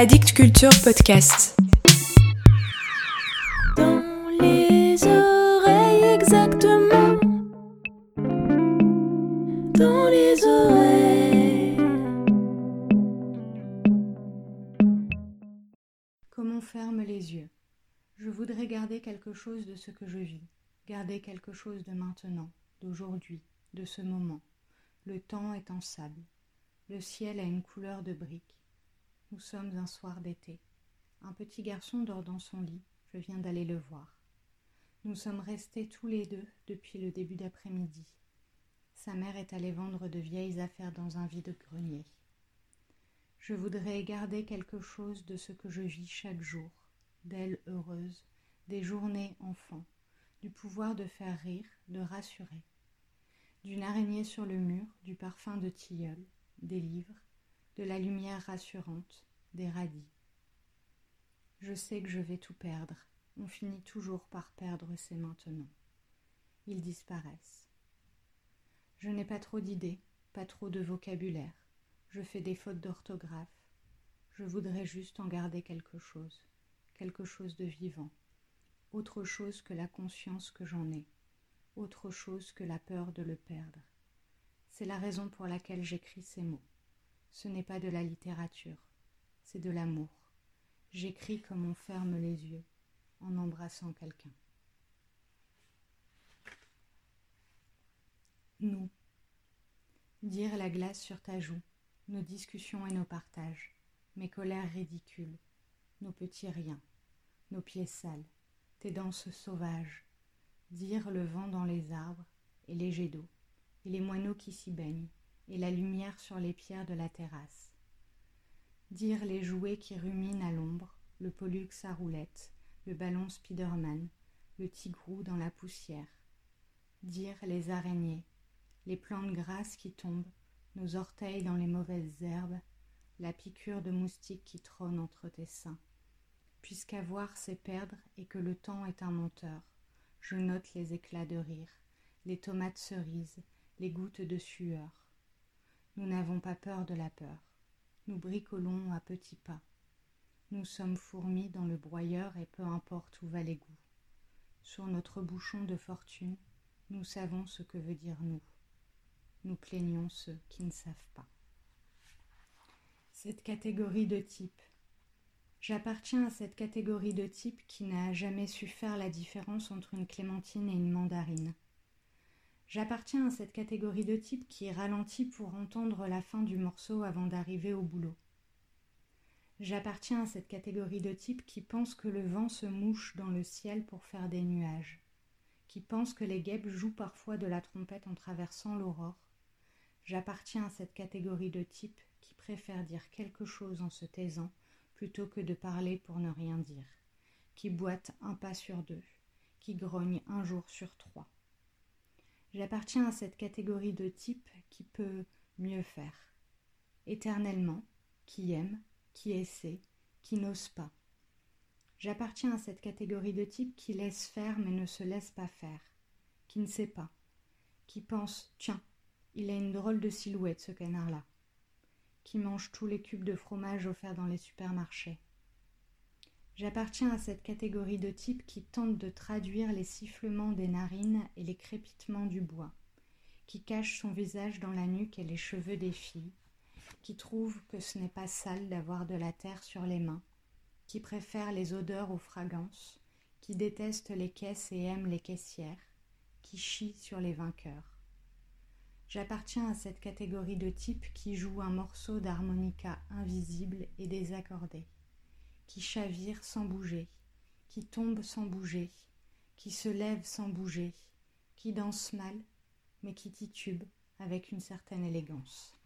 Addict Culture Podcast. Dans les oreilles exactement. Dans les oreilles. Comme on ferme les yeux? Je voudrais garder quelque chose de ce que je vis, garder quelque chose de maintenant, d'aujourd'hui, de ce moment. Le temps est en sable. Le ciel a une couleur de brique. Nous sommes un soir d'été. Un petit garçon dort dans son lit. Je viens d'aller le voir. Nous sommes restés tous les deux depuis le début d'après-midi. Sa mère est allée vendre de vieilles affaires dans un vide-grenier. Je voudrais garder quelque chose de ce que je vis chaque jour, d'elle heureuse, des journées enfants, du pouvoir de faire rire, de rassurer, d'une araignée sur le mur, du parfum de tilleul, des livres, de la lumière rassurante, des radis. Je sais que je vais tout perdre. On finit toujours par perdre ces maintenant. Ils disparaissent. Je n'ai pas trop d'idées, pas trop de vocabulaire. Je fais des fautes d'orthographe. Je voudrais juste en garder quelque chose, quelque chose de vivant, autre chose que la conscience que j'en ai, autre chose que la peur de le perdre. C'est la raison pour laquelle j'écris ces mots. Ce n'est pas de la littérature, c'est de l'amour. J'écris comme on ferme les yeux en embrassant quelqu'un. Nous. Dire la glace sur ta joue, nos discussions et nos partages, mes colères ridicules, nos petits riens, nos pieds sales, tes danses sauvages, dire le vent dans les arbres et les jets d'eau, et les moineaux qui s'y baignent, et la lumière sur les pierres de la terrasse. Dire les jouets qui ruminent à l'ombre, le pollux à roulette, le ballon Spiderman, le tigrou dans la poussière. Dire les araignées, les plantes grasses qui tombent, nos orteils dans les mauvaises herbes, la piqûre de moustique qui trône entre tes seins. Puisqu'avoir c'est perdre et que le temps est un menteur, je note les éclats de rire, les tomates cerises, les gouttes de sueur. Nous n'avons pas peur de la peur. Nous bricolons à petits pas. Nous sommes fourmis dans le broyeur et peu importe où va l'égout. Sur notre bouchon de fortune, nous savons ce que veut dire nous. Nous plaignons ceux qui ne savent pas. Cette catégorie de type. J'appartiens à cette catégorie de type qui n'a jamais su faire la différence entre une clémentine et une mandarine. J'appartiens à cette catégorie de type qui ralentit pour entendre la fin du morceau avant d'arriver au boulot. J'appartiens à cette catégorie de type qui pense que le vent se mouche dans le ciel pour faire des nuages, qui pense que les guêpes jouent parfois de la trompette en traversant l'aurore. J'appartiens à cette catégorie de type qui préfère dire quelque chose en se taisant plutôt que de parler pour ne rien dire, qui boite un pas sur deux, qui grogne un jour sur trois. J'appartiens à cette catégorie de type qui peut mieux faire, éternellement, qui aime, qui essaie, qui n'ose pas. J'appartiens à cette catégorie de type qui laisse faire mais ne se laisse pas faire, qui ne sait pas, qui pense Tiens, il a une drôle de silhouette ce canard-là, qui mange tous les cubes de fromage offerts dans les supermarchés. J'appartiens à cette catégorie de type qui tente de traduire les sifflements des narines et les crépitements du bois, qui cache son visage dans la nuque et les cheveux des filles, qui trouve que ce n'est pas sale d'avoir de la terre sur les mains, qui préfère les odeurs aux fragrances, qui déteste les caisses et aime les caissières, qui chie sur les vainqueurs. J'appartiens à cette catégorie de type qui joue un morceau d'harmonica invisible et désaccordé, qui chavire sans bouger, qui tombe sans bouger, qui se lève sans bouger, qui danse mal, mais qui titube avec une certaine élégance.